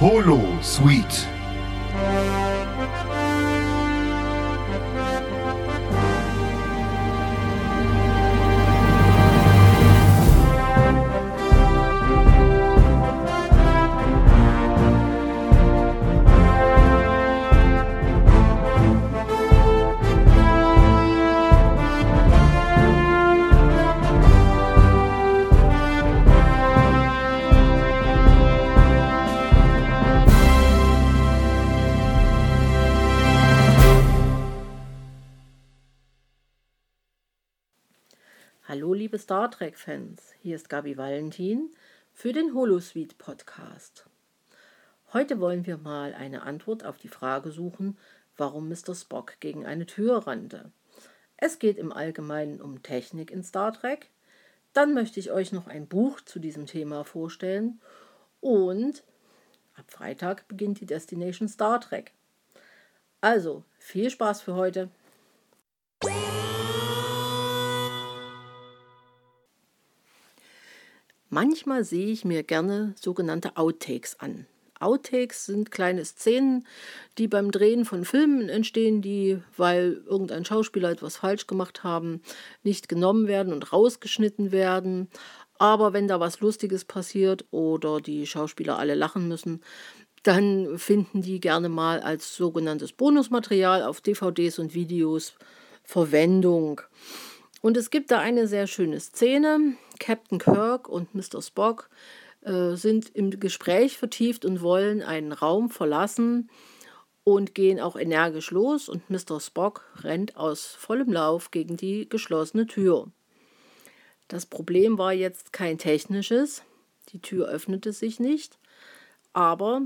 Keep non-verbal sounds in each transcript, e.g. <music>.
Holo Suite. Star Trek-Fans, hier ist Gabi Valentin für den Holosuite Podcast. Heute wollen wir mal eine Antwort auf die Frage suchen, warum Mr. Spock gegen eine Tür rannte. Es geht im Allgemeinen um Technik in Star Trek. Dann möchte ich euch noch ein Buch zu diesem Thema vorstellen und ab Freitag beginnt die Destination Star Trek. Also, viel Spaß für heute. Manchmal sehe ich mir gerne sogenannte Outtakes an. Outtakes sind kleine Szenen, die beim Drehen von Filmen entstehen, die, weil irgendein Schauspieler etwas falsch gemacht haben, nicht genommen werden und rausgeschnitten werden. Aber wenn da was Lustiges passiert oder die Schauspieler alle lachen müssen, dann finden die gerne mal als sogenanntes Bonusmaterial auf DVDs und Videos Verwendung. Und es gibt da eine sehr schöne Szene. Captain Kirk und Mr. Spock äh, sind im Gespräch vertieft und wollen einen Raum verlassen und gehen auch energisch los und Mr. Spock rennt aus vollem Lauf gegen die geschlossene Tür. Das Problem war jetzt kein technisches, die Tür öffnete sich nicht, aber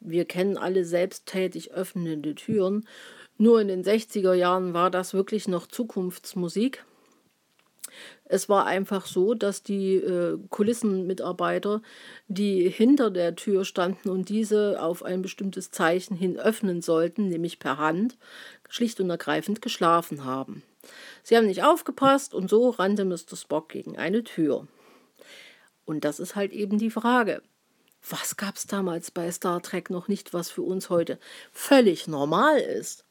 wir kennen alle selbsttätig öffnende Türen. Nur in den 60er Jahren war das wirklich noch Zukunftsmusik. Es war einfach so, dass die äh, Kulissenmitarbeiter, die hinter der Tür standen und diese auf ein bestimmtes Zeichen hin öffnen sollten, nämlich per Hand, schlicht und ergreifend geschlafen haben. Sie haben nicht aufgepasst und so rannte Mr. Spock gegen eine Tür. Und das ist halt eben die Frage. Was gab es damals bei Star Trek noch nicht, was für uns heute völlig normal ist?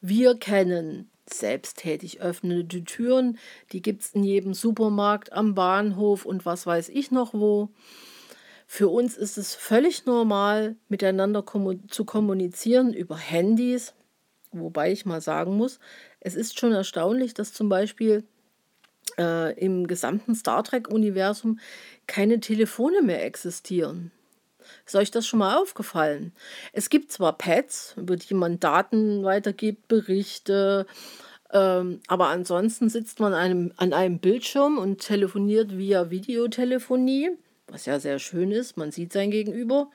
Wir kennen selbsttätig öffnende Türen, die gibt es in jedem Supermarkt, am Bahnhof und was weiß ich noch wo. Für uns ist es völlig normal, miteinander zu kommunizieren über Handys, wobei ich mal sagen muss, es ist schon erstaunlich, dass zum Beispiel äh, im gesamten Star Trek-Universum keine Telefone mehr existieren. Ist euch das schon mal aufgefallen? Es gibt zwar Pads, über die man Daten weitergibt, Berichte, ähm, aber ansonsten sitzt man einem, an einem Bildschirm und telefoniert via Videotelefonie, was ja sehr schön ist, man sieht sein Gegenüber.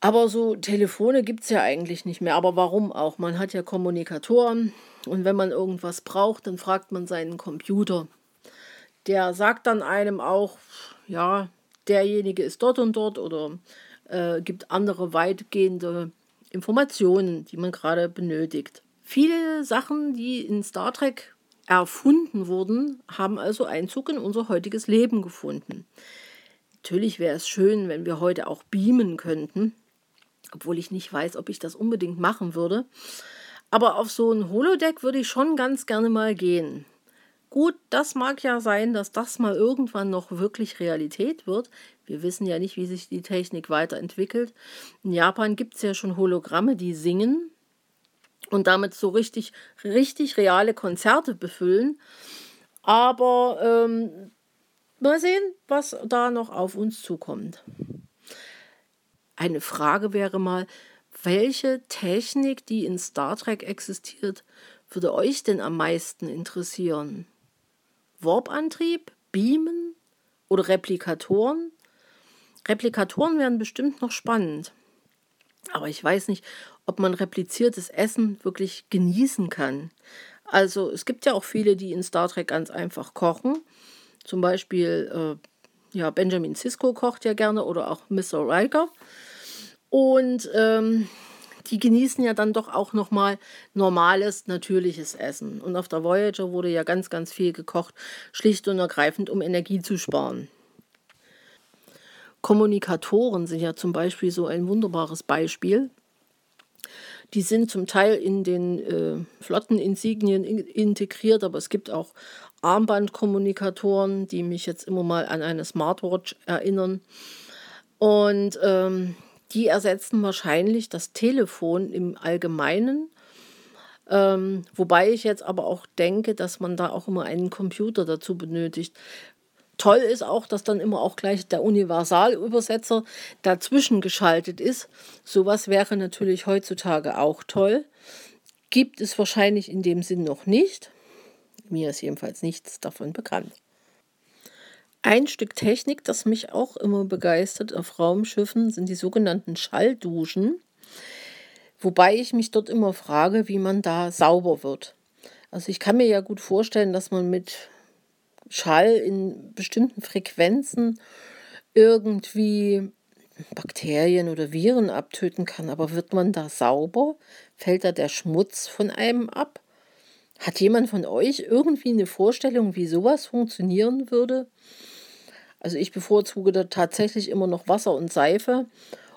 Aber so Telefone gibt es ja eigentlich nicht mehr. Aber warum auch? Man hat ja Kommunikatoren und wenn man irgendwas braucht, dann fragt man seinen Computer. Der sagt dann einem auch, ja, derjenige ist dort und dort oder äh, gibt andere weitgehende Informationen, die man gerade benötigt. Viele Sachen, die in Star Trek erfunden wurden, haben also Einzug in unser heutiges Leben gefunden. Natürlich wäre es schön, wenn wir heute auch beamen könnten, obwohl ich nicht weiß, ob ich das unbedingt machen würde. Aber auf so ein Holodeck würde ich schon ganz gerne mal gehen. Gut, das mag ja sein, dass das mal irgendwann noch wirklich Realität wird. Wir wissen ja nicht, wie sich die Technik weiterentwickelt. In Japan gibt es ja schon Hologramme, die singen und damit so richtig, richtig reale Konzerte befüllen. Aber ähm, mal sehen, was da noch auf uns zukommt. Eine Frage wäre mal, welche Technik, die in Star Trek existiert, würde euch denn am meisten interessieren? Warp-Antrieb, Beamen oder Replikatoren. Replikatoren wären bestimmt noch spannend. Aber ich weiß nicht, ob man repliziertes Essen wirklich genießen kann. Also es gibt ja auch viele, die in Star Trek ganz einfach kochen. Zum Beispiel äh, ja, Benjamin Sisko kocht ja gerne oder auch Mr. Riker. Und ähm, die genießen ja dann doch auch nochmal normales, natürliches Essen. Und auf der Voyager wurde ja ganz, ganz viel gekocht, schlicht und ergreifend, um Energie zu sparen. Kommunikatoren sind ja zum Beispiel so ein wunderbares Beispiel. Die sind zum Teil in den äh, Flotteninsignien in integriert, aber es gibt auch Armbandkommunikatoren, die mich jetzt immer mal an eine Smartwatch erinnern. Und ähm, die ersetzen wahrscheinlich das Telefon im Allgemeinen. Ähm, wobei ich jetzt aber auch denke, dass man da auch immer einen Computer dazu benötigt. Toll ist auch, dass dann immer auch gleich der Universalübersetzer dazwischen geschaltet ist. Sowas wäre natürlich heutzutage auch toll. Gibt es wahrscheinlich in dem Sinn noch nicht. Mir ist jedenfalls nichts davon bekannt. Ein Stück Technik, das mich auch immer begeistert auf Raumschiffen, sind die sogenannten Schallduschen. Wobei ich mich dort immer frage, wie man da sauber wird. Also ich kann mir ja gut vorstellen, dass man mit Schall in bestimmten Frequenzen irgendwie Bakterien oder Viren abtöten kann. Aber wird man da sauber? Fällt da der Schmutz von einem ab? Hat jemand von euch irgendwie eine Vorstellung, wie sowas funktionieren würde? Also ich bevorzuge da tatsächlich immer noch Wasser und Seife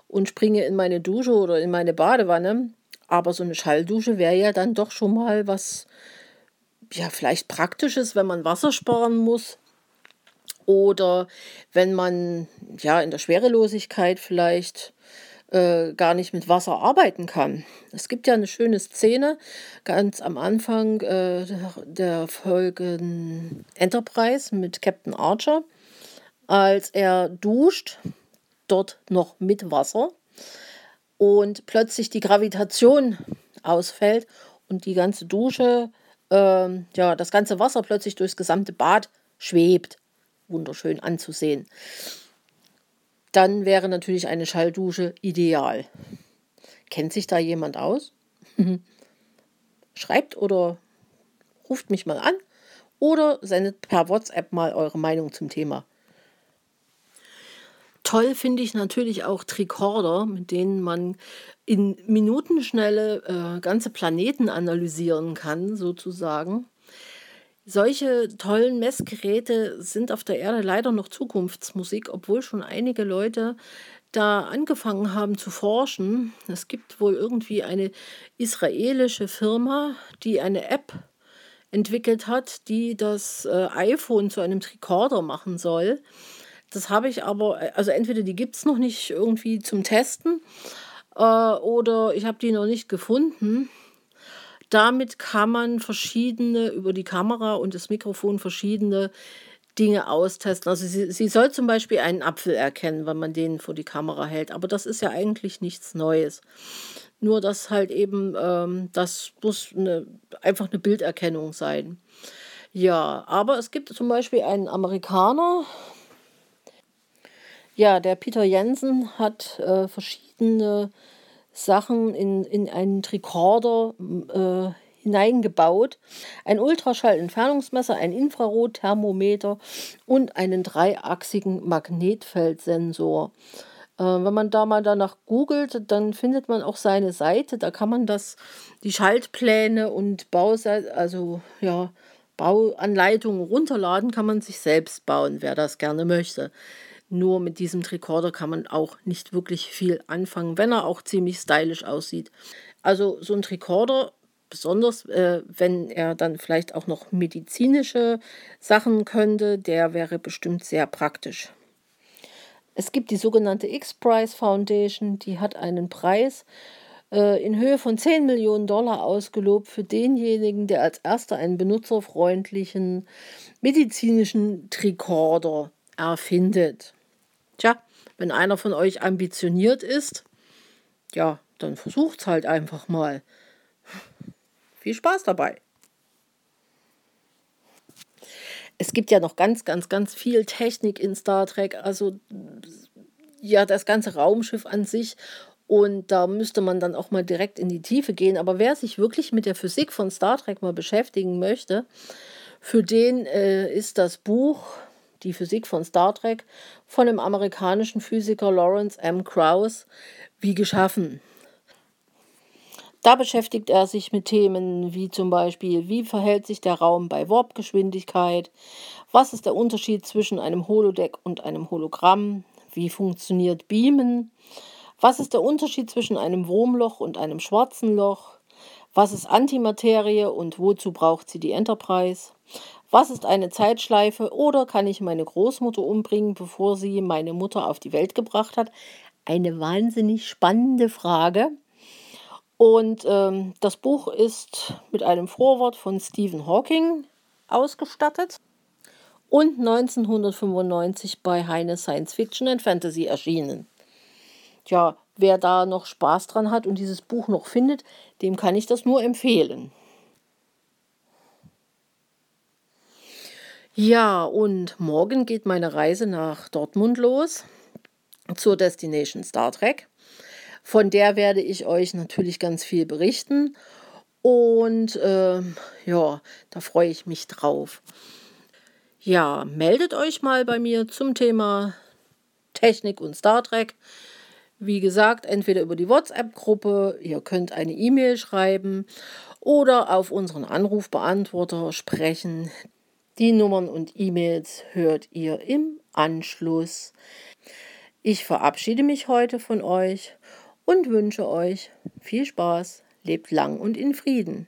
und springe in meine Dusche oder in meine Badewanne. Aber so eine Schalldusche wäre ja dann doch schon mal was ja, vielleicht praktisch ist, wenn man Wasser sparen muss oder wenn man ja in der Schwerelosigkeit vielleicht äh, gar nicht mit Wasser arbeiten kann. Es gibt ja eine schöne Szene ganz am Anfang äh, der Folge Enterprise mit Captain Archer, als er duscht, dort noch mit Wasser und plötzlich die Gravitation ausfällt und die ganze Dusche ähm, ja, das ganze Wasser plötzlich durchs gesamte Bad schwebt. Wunderschön anzusehen. Dann wäre natürlich eine Schalldusche ideal. Kennt sich da jemand aus? <laughs> Schreibt oder ruft mich mal an oder sendet per WhatsApp mal eure Meinung zum Thema. Toll finde ich natürlich auch Tricorder, mit denen man in Minutenschnelle äh, ganze Planeten analysieren kann, sozusagen. Solche tollen Messgeräte sind auf der Erde leider noch Zukunftsmusik, obwohl schon einige Leute da angefangen haben zu forschen. Es gibt wohl irgendwie eine israelische Firma, die eine App entwickelt hat, die das äh, iPhone zu einem Tricorder machen soll. Das habe ich aber, äh, also entweder die gibt es noch nicht irgendwie zum Testen äh, oder ich habe die noch nicht gefunden. Damit kann man verschiedene, über die Kamera und das Mikrofon verschiedene Dinge austesten. Also sie, sie soll zum Beispiel einen Apfel erkennen, wenn man den vor die Kamera hält. Aber das ist ja eigentlich nichts Neues. Nur dass halt eben, ähm, das muss eine, einfach eine Bilderkennung sein. Ja, aber es gibt zum Beispiel einen Amerikaner, ja, der Peter Jensen hat äh, verschiedene Sachen in, in einen Tricorder äh, hineingebaut. Ein Ultraschallentfernungsmesser, ein Infrarotthermometer und einen dreiachsigen Magnetfeldsensor. Äh, wenn man da mal danach googelt, dann findet man auch seine Seite. Da kann man das, die Schaltpläne und Bauseite, also ja, Bauanleitungen runterladen, kann man sich selbst bauen, wer das gerne möchte. Nur mit diesem Tricorder kann man auch nicht wirklich viel anfangen, wenn er auch ziemlich stylisch aussieht. Also so ein Tricorder, besonders äh, wenn er dann vielleicht auch noch medizinische Sachen könnte, der wäre bestimmt sehr praktisch. Es gibt die sogenannte X-Prize Foundation, die hat einen Preis äh, in Höhe von 10 Millionen Dollar ausgelobt für denjenigen, der als erster einen benutzerfreundlichen medizinischen Tricorder erfindet. Tja, wenn einer von euch ambitioniert ist, ja, dann versucht's halt einfach mal. Viel Spaß dabei. Es gibt ja noch ganz, ganz, ganz viel Technik in Star Trek. Also ja, das ganze Raumschiff an sich. Und da müsste man dann auch mal direkt in die Tiefe gehen. Aber wer sich wirklich mit der Physik von Star Trek mal beschäftigen möchte, für den äh, ist das Buch die Physik von Star Trek von dem amerikanischen Physiker Lawrence M. Krauss wie geschaffen. Da beschäftigt er sich mit Themen wie zum Beispiel, wie verhält sich der Raum bei Warpgeschwindigkeit, was ist der Unterschied zwischen einem Holodeck und einem Hologramm, Wie funktioniert Beamen? Was ist der Unterschied zwischen einem Wurmloch und einem schwarzen Loch? Was ist Antimaterie und wozu braucht sie die Enterprise? Was ist eine Zeitschleife oder kann ich meine Großmutter umbringen, bevor sie meine Mutter auf die Welt gebracht hat? Eine wahnsinnig spannende Frage. Und ähm, das Buch ist mit einem Vorwort von Stephen Hawking ausgestattet und 1995 bei Heine Science Fiction and Fantasy erschienen. Tja, wer da noch Spaß dran hat und dieses Buch noch findet, dem kann ich das nur empfehlen. Ja, und morgen geht meine Reise nach Dortmund los zur Destination Star Trek. Von der werde ich euch natürlich ganz viel berichten. Und äh, ja, da freue ich mich drauf. Ja, meldet euch mal bei mir zum Thema Technik und Star Trek. Wie gesagt, entweder über die WhatsApp-Gruppe, ihr könnt eine E-Mail schreiben oder auf unseren Anrufbeantworter sprechen. Die Nummern und E-Mails hört ihr im Anschluss. Ich verabschiede mich heute von euch und wünsche euch viel Spaß, lebt lang und in Frieden.